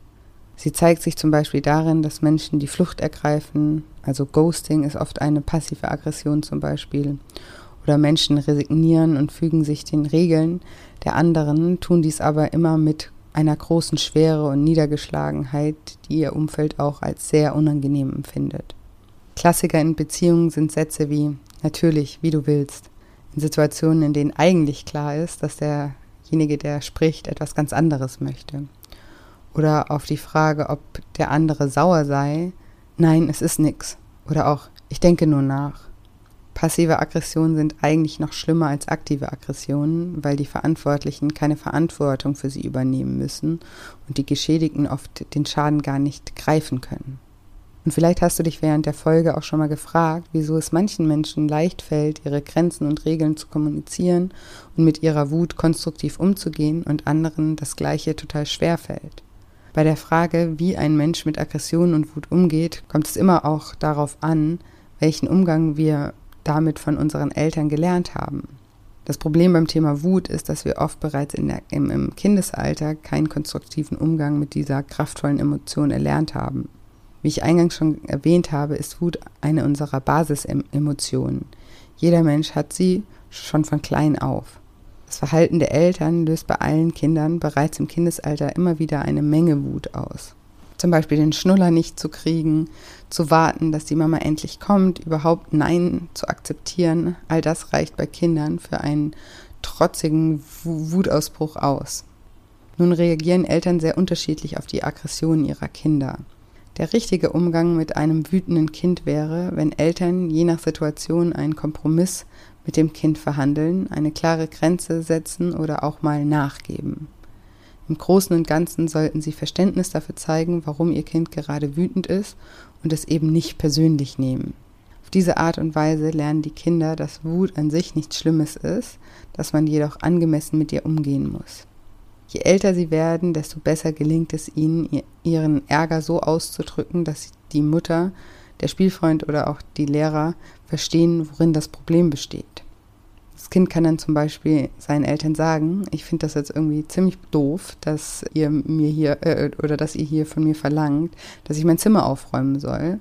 Sie zeigt sich zum Beispiel darin, dass Menschen die Flucht ergreifen, also Ghosting ist oft eine passive Aggression zum Beispiel, oder Menschen resignieren und fügen sich den Regeln der anderen, tun dies aber immer mit einer großen Schwere und Niedergeschlagenheit, die ihr Umfeld auch als sehr unangenehm empfindet. Klassiker in Beziehungen sind Sätze wie natürlich, wie du willst. In Situationen, in denen eigentlich klar ist, dass derjenige, der spricht, etwas ganz anderes möchte. Oder auf die Frage, ob der andere sauer sei, nein, es ist nix. Oder auch, ich denke nur nach. Passive Aggressionen sind eigentlich noch schlimmer als aktive Aggressionen, weil die Verantwortlichen keine Verantwortung für sie übernehmen müssen und die Geschädigten oft den Schaden gar nicht greifen können. Und vielleicht hast du dich während der Folge auch schon mal gefragt, wieso es manchen Menschen leicht fällt, ihre Grenzen und Regeln zu kommunizieren und mit ihrer Wut konstruktiv umzugehen und anderen das gleiche total schwer fällt. Bei der Frage, wie ein Mensch mit Aggression und Wut umgeht, kommt es immer auch darauf an, welchen Umgang wir damit von unseren Eltern gelernt haben. Das Problem beim Thema Wut ist, dass wir oft bereits der, im, im Kindesalter keinen konstruktiven Umgang mit dieser kraftvollen Emotion erlernt haben. Wie ich eingangs schon erwähnt habe, ist Wut eine unserer Basisemotionen. Jeder Mensch hat sie schon von klein auf. Das Verhalten der Eltern löst bei allen Kindern bereits im Kindesalter immer wieder eine Menge Wut aus. Zum Beispiel den Schnuller nicht zu kriegen, zu warten, dass die Mama endlich kommt, überhaupt Nein zu akzeptieren, all das reicht bei Kindern für einen trotzigen Wutausbruch aus. Nun reagieren Eltern sehr unterschiedlich auf die Aggressionen ihrer Kinder. Der richtige Umgang mit einem wütenden Kind wäre, wenn Eltern je nach Situation einen Kompromiss mit dem Kind verhandeln, eine klare Grenze setzen oder auch mal nachgeben. Im Großen und Ganzen sollten sie Verständnis dafür zeigen, warum ihr Kind gerade wütend ist und es eben nicht persönlich nehmen. Auf diese Art und Weise lernen die Kinder, dass Wut an sich nichts Schlimmes ist, dass man jedoch angemessen mit ihr umgehen muss. Je älter sie werden, desto besser gelingt es ihnen, ihren Ärger so auszudrücken, dass die Mutter, der Spielfreund oder auch die Lehrer verstehen, worin das Problem besteht. Das Kind kann dann zum Beispiel seinen Eltern sagen, ich finde das jetzt irgendwie ziemlich doof, dass ihr mir hier äh, oder dass ihr hier von mir verlangt, dass ich mein Zimmer aufräumen soll,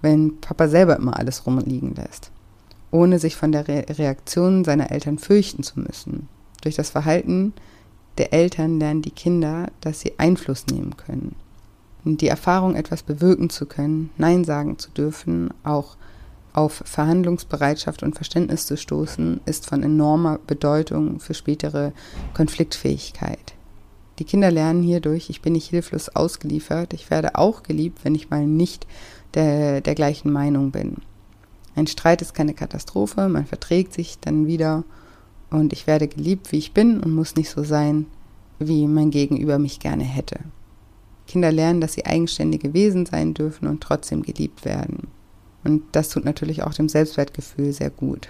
wenn Papa selber immer alles rumliegen lässt, ohne sich von der Re Reaktion seiner Eltern fürchten zu müssen. Durch das Verhalten der Eltern lernen die Kinder, dass sie Einfluss nehmen können. Und die Erfahrung, etwas bewirken zu können, Nein sagen zu dürfen, auch auf Verhandlungsbereitschaft und Verständnis zu stoßen, ist von enormer Bedeutung für spätere Konfliktfähigkeit. Die Kinder lernen hierdurch, ich bin nicht hilflos ausgeliefert, ich werde auch geliebt, wenn ich mal nicht der, der gleichen Meinung bin. Ein Streit ist keine Katastrophe, man verträgt sich dann wieder und ich werde geliebt, wie ich bin und muss nicht so sein, wie mein Gegenüber mich gerne hätte. Kinder lernen, dass sie eigenständige Wesen sein dürfen und trotzdem geliebt werden. Und das tut natürlich auch dem Selbstwertgefühl sehr gut.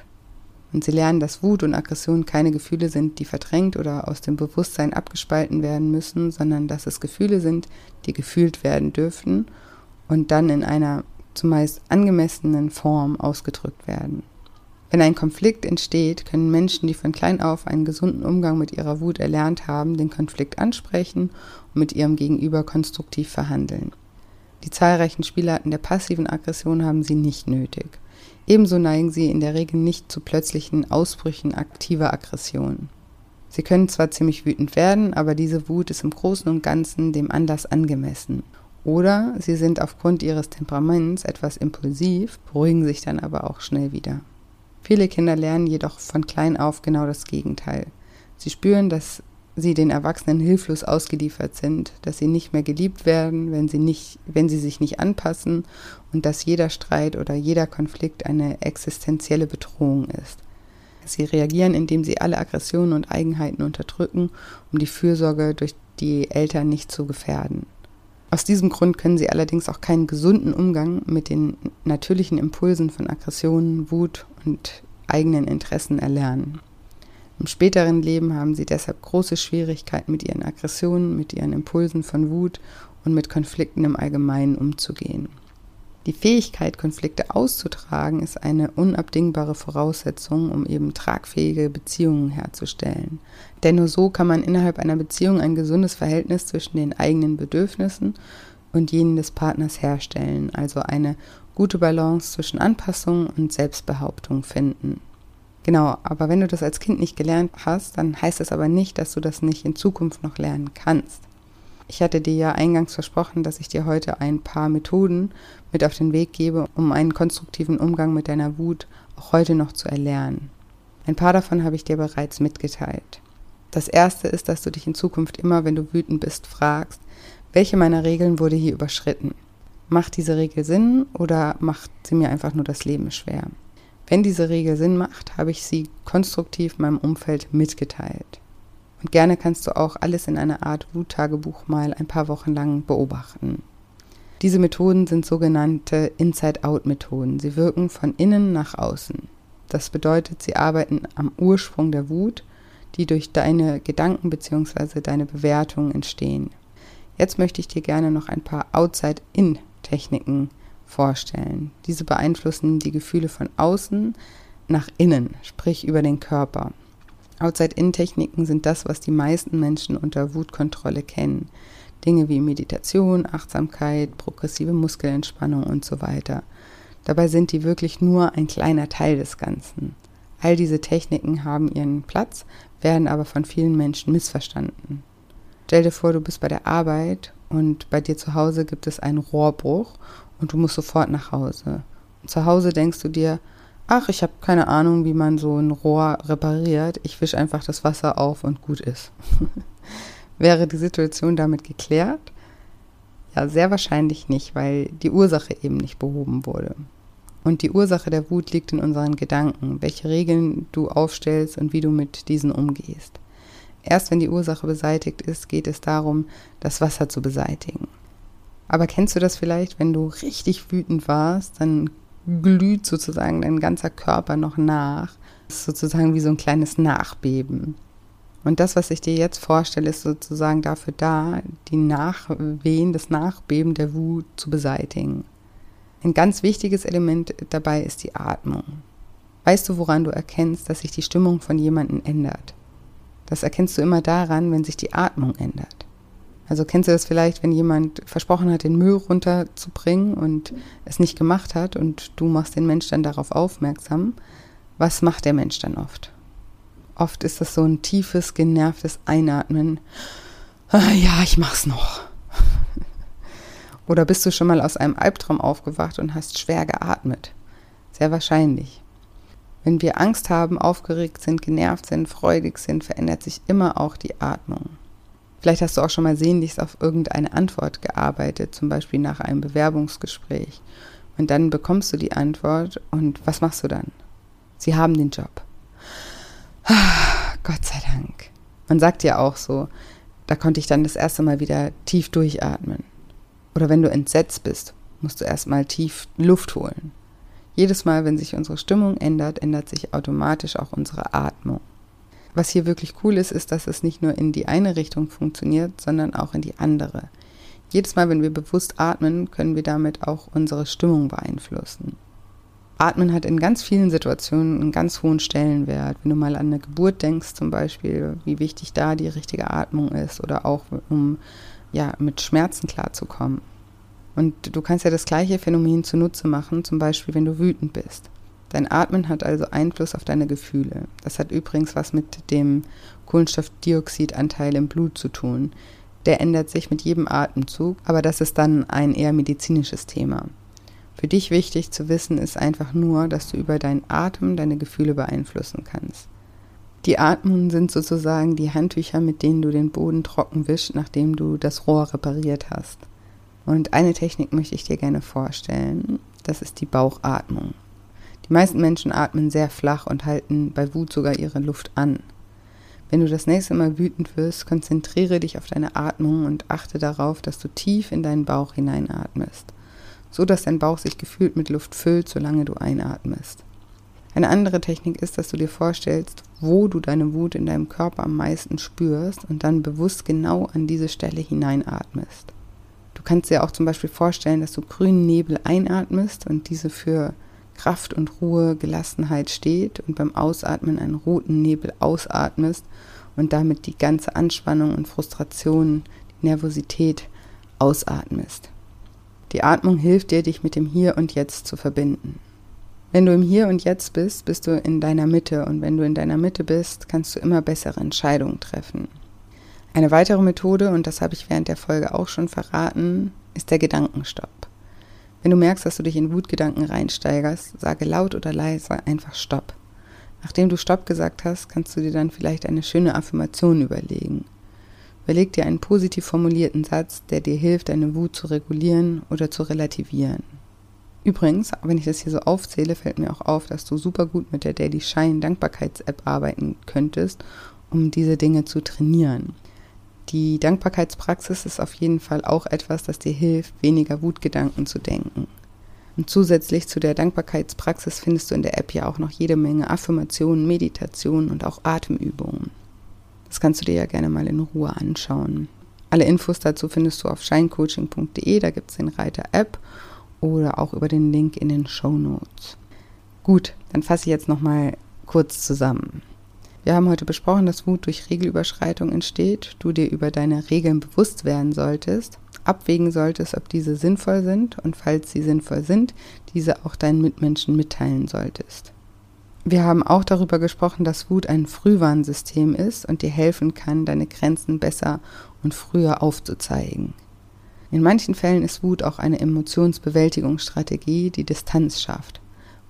Und sie lernen, dass Wut und Aggression keine Gefühle sind, die verdrängt oder aus dem Bewusstsein abgespalten werden müssen, sondern dass es Gefühle sind, die gefühlt werden dürfen und dann in einer zumeist angemessenen Form ausgedrückt werden. Wenn ein Konflikt entsteht, können Menschen, die von klein auf einen gesunden Umgang mit ihrer Wut erlernt haben, den Konflikt ansprechen und mit ihrem Gegenüber konstruktiv verhandeln. Die zahlreichen Spielarten der passiven Aggression haben sie nicht nötig. Ebenso neigen sie in der Regel nicht zu plötzlichen Ausbrüchen aktiver Aggression. Sie können zwar ziemlich wütend werden, aber diese Wut ist im Großen und Ganzen dem Anlass angemessen. Oder sie sind aufgrund ihres Temperaments etwas impulsiv, beruhigen sich dann aber auch schnell wieder. Viele Kinder lernen jedoch von klein auf genau das Gegenteil. Sie spüren, dass sie den Erwachsenen hilflos ausgeliefert sind, dass sie nicht mehr geliebt werden, wenn sie, nicht, wenn sie sich nicht anpassen und dass jeder Streit oder jeder Konflikt eine existenzielle Bedrohung ist. Sie reagieren, indem sie alle Aggressionen und Eigenheiten unterdrücken, um die Fürsorge durch die Eltern nicht zu gefährden. Aus diesem Grund können sie allerdings auch keinen gesunden Umgang mit den natürlichen Impulsen von Aggressionen, Wut und eigenen Interessen erlernen. Im späteren Leben haben sie deshalb große Schwierigkeiten mit ihren Aggressionen, mit ihren Impulsen von Wut und mit Konflikten im Allgemeinen umzugehen. Die Fähigkeit, Konflikte auszutragen, ist eine unabdingbare Voraussetzung, um eben tragfähige Beziehungen herzustellen. Denn nur so kann man innerhalb einer Beziehung ein gesundes Verhältnis zwischen den eigenen Bedürfnissen und jenen des Partners herstellen, also eine gute Balance zwischen Anpassung und Selbstbehauptung finden. Genau, aber wenn du das als Kind nicht gelernt hast, dann heißt das aber nicht, dass du das nicht in Zukunft noch lernen kannst. Ich hatte dir ja eingangs versprochen, dass ich dir heute ein paar Methoden mit auf den Weg gebe, um einen konstruktiven Umgang mit deiner Wut auch heute noch zu erlernen. Ein paar davon habe ich dir bereits mitgeteilt. Das erste ist, dass du dich in Zukunft immer, wenn du wütend bist, fragst, welche meiner Regeln wurde hier überschritten? Macht diese Regel Sinn oder macht sie mir einfach nur das Leben schwer? Wenn diese Regel Sinn macht, habe ich sie konstruktiv meinem Umfeld mitgeteilt. Und gerne kannst du auch alles in einer Art Wuttagebuch mal ein paar Wochen lang beobachten. Diese Methoden sind sogenannte Inside-Out-Methoden. Sie wirken von innen nach außen. Das bedeutet, sie arbeiten am Ursprung der Wut, die durch deine Gedanken bzw. deine Bewertungen entstehen. Jetzt möchte ich dir gerne noch ein paar Outside-In-Techniken vorstellen. Diese beeinflussen die Gefühle von außen nach innen, sprich über den Körper. Outside-In-Techniken sind das, was die meisten Menschen unter Wutkontrolle kennen. Dinge wie Meditation, Achtsamkeit, progressive Muskelentspannung und so weiter. Dabei sind die wirklich nur ein kleiner Teil des Ganzen. All diese Techniken haben ihren Platz, werden aber von vielen Menschen missverstanden. Stell dir vor, du bist bei der Arbeit und bei dir zu Hause gibt es einen Rohrbruch und du musst sofort nach Hause. Und zu Hause denkst du dir, ach, ich habe keine Ahnung, wie man so ein Rohr repariert. Ich wische einfach das Wasser auf und gut ist. *laughs* Wäre die Situation damit geklärt? Ja, sehr wahrscheinlich nicht, weil die Ursache eben nicht behoben wurde. Und die Ursache der Wut liegt in unseren Gedanken, welche Regeln du aufstellst und wie du mit diesen umgehst. Erst wenn die Ursache beseitigt ist, geht es darum, das Wasser zu beseitigen. Aber kennst du das vielleicht, wenn du richtig wütend warst, dann glüht sozusagen dein ganzer Körper noch nach. Das ist sozusagen wie so ein kleines Nachbeben. Und das, was ich dir jetzt vorstelle, ist sozusagen dafür da, die Nachwehen, das Nachbeben der Wut zu beseitigen. Ein ganz wichtiges Element dabei ist die Atmung. Weißt du, woran du erkennst, dass sich die Stimmung von jemandem ändert? Das erkennst du immer daran, wenn sich die Atmung ändert. Also kennst du das vielleicht, wenn jemand versprochen hat, den Müll runterzubringen und es nicht gemacht hat und du machst den Mensch dann darauf aufmerksam. Was macht der Mensch dann oft? Oft ist das so ein tiefes, genervtes Einatmen. Ah, ja, ich mach's noch. *laughs* Oder bist du schon mal aus einem Albtraum aufgewacht und hast schwer geatmet? Sehr wahrscheinlich. Wenn wir Angst haben, aufgeregt sind, genervt sind, freudig sind, verändert sich immer auch die Atmung. Vielleicht hast du auch schon mal sehnlichst auf irgendeine Antwort gearbeitet, zum Beispiel nach einem Bewerbungsgespräch. Und dann bekommst du die Antwort und was machst du dann? Sie haben den Job. *sighs* Gott sei Dank. Man sagt ja auch so, da konnte ich dann das erste Mal wieder tief durchatmen. Oder wenn du entsetzt bist, musst du erstmal tief Luft holen. Jedes Mal, wenn sich unsere Stimmung ändert, ändert sich automatisch auch unsere Atmung. Was hier wirklich cool ist, ist, dass es nicht nur in die eine Richtung funktioniert, sondern auch in die andere. Jedes Mal, wenn wir bewusst atmen, können wir damit auch unsere Stimmung beeinflussen. Atmen hat in ganz vielen Situationen einen ganz hohen Stellenwert. Wenn du mal an eine Geburt denkst, zum Beispiel, wie wichtig da die richtige Atmung ist oder auch um ja, mit Schmerzen klarzukommen. Und du kannst ja das gleiche Phänomen zunutze machen, zum Beispiel wenn du wütend bist. Dein Atmen hat also Einfluss auf deine Gefühle. Das hat übrigens was mit dem Kohlenstoffdioxidanteil im Blut zu tun. Der ändert sich mit jedem Atemzug, aber das ist dann ein eher medizinisches Thema. Für dich wichtig zu wissen ist einfach nur, dass du über deinen Atem deine Gefühle beeinflussen kannst. Die Atmungen sind sozusagen die Handtücher, mit denen du den Boden trocken wischst, nachdem du das Rohr repariert hast. Und eine Technik möchte ich dir gerne vorstellen. Das ist die Bauchatmung. Die meisten Menschen atmen sehr flach und halten bei Wut sogar ihre Luft an. Wenn du das nächste Mal wütend wirst, konzentriere dich auf deine Atmung und achte darauf, dass du tief in deinen Bauch hineinatmest, so dass dein Bauch sich gefühlt mit Luft füllt, solange du einatmest. Eine andere Technik ist, dass du dir vorstellst, wo du deine Wut in deinem Körper am meisten spürst und dann bewusst genau an diese Stelle hineinatmest. Du kannst dir auch zum Beispiel vorstellen, dass du grünen Nebel einatmest und diese für Kraft und Ruhe, Gelassenheit steht und beim Ausatmen einen roten Nebel ausatmest und damit die ganze Anspannung und Frustration, die Nervosität ausatmest. Die Atmung hilft dir, dich mit dem Hier und Jetzt zu verbinden. Wenn du im Hier und Jetzt bist, bist du in deiner Mitte und wenn du in deiner Mitte bist, kannst du immer bessere Entscheidungen treffen. Eine weitere Methode, und das habe ich während der Folge auch schon verraten, ist der Gedankenstopp. Wenn du merkst, dass du dich in Wutgedanken reinsteigerst, sage laut oder leise einfach Stopp. Nachdem du Stopp gesagt hast, kannst du dir dann vielleicht eine schöne Affirmation überlegen. Überleg dir einen positiv formulierten Satz, der dir hilft, deine Wut zu regulieren oder zu relativieren. Übrigens, wenn ich das hier so aufzähle, fällt mir auch auf, dass du super gut mit der Daily Shine Dankbarkeits-App arbeiten könntest, um diese Dinge zu trainieren. Die Dankbarkeitspraxis ist auf jeden Fall auch etwas, das dir hilft, weniger Wutgedanken zu denken. Und zusätzlich zu der Dankbarkeitspraxis findest du in der App ja auch noch jede Menge Affirmationen, Meditationen und auch Atemübungen. Das kannst du dir ja gerne mal in Ruhe anschauen. Alle Infos dazu findest du auf shinecoaching.de, da gibt es den Reiter App oder auch über den Link in den Show Notes. Gut, dann fasse ich jetzt nochmal kurz zusammen. Wir haben heute besprochen, dass Wut durch Regelüberschreitung entsteht, du dir über deine Regeln bewusst werden solltest, abwägen solltest, ob diese sinnvoll sind und falls sie sinnvoll sind, diese auch deinen Mitmenschen mitteilen solltest. Wir haben auch darüber gesprochen, dass Wut ein Frühwarnsystem ist und dir helfen kann, deine Grenzen besser und früher aufzuzeigen. In manchen Fällen ist Wut auch eine Emotionsbewältigungsstrategie, die Distanz schafft.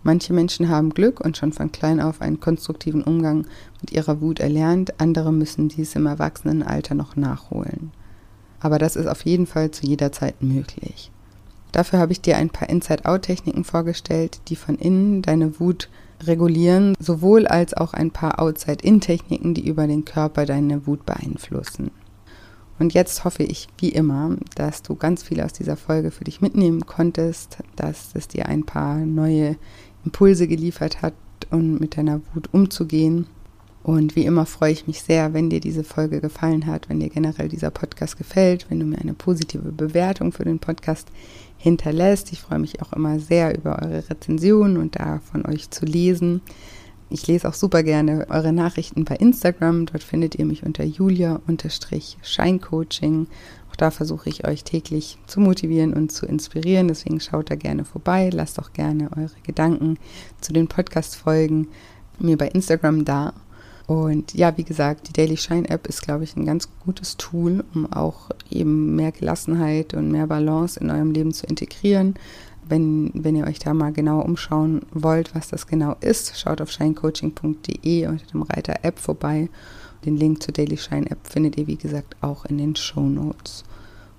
Manche Menschen haben Glück und schon von klein auf einen konstruktiven Umgang mit ihrer Wut erlernt, andere müssen dies im Erwachsenenalter noch nachholen. Aber das ist auf jeden Fall zu jeder Zeit möglich. Dafür habe ich dir ein paar Inside-Out-Techniken vorgestellt, die von innen deine Wut regulieren, sowohl als auch ein paar Outside-In-Techniken, die über den Körper deine Wut beeinflussen. Und jetzt hoffe ich, wie immer, dass du ganz viel aus dieser Folge für dich mitnehmen konntest, dass es dir ein paar neue Impulse geliefert hat, um mit deiner Wut umzugehen. Und wie immer freue ich mich sehr, wenn dir diese Folge gefallen hat, wenn dir generell dieser Podcast gefällt, wenn du mir eine positive Bewertung für den Podcast hinterlässt. Ich freue mich auch immer sehr über eure Rezensionen und da von euch zu lesen. Ich lese auch super gerne eure Nachrichten bei Instagram. Dort findet ihr mich unter julia-scheincoaching. Auch da versuche ich euch täglich zu motivieren und zu inspirieren. Deswegen schaut da gerne vorbei. Lasst auch gerne eure Gedanken zu den Podcast-Folgen mir bei Instagram da. Und ja, wie gesagt, die Daily Shine App ist, glaube ich, ein ganz gutes Tool, um auch eben mehr Gelassenheit und mehr Balance in eurem Leben zu integrieren. Wenn, wenn ihr euch da mal genau umschauen wollt, was das genau ist, schaut auf shinecoaching.de unter dem Reiter App vorbei. Den Link zur Daily Shine App findet ihr, wie gesagt, auch in den Show Notes.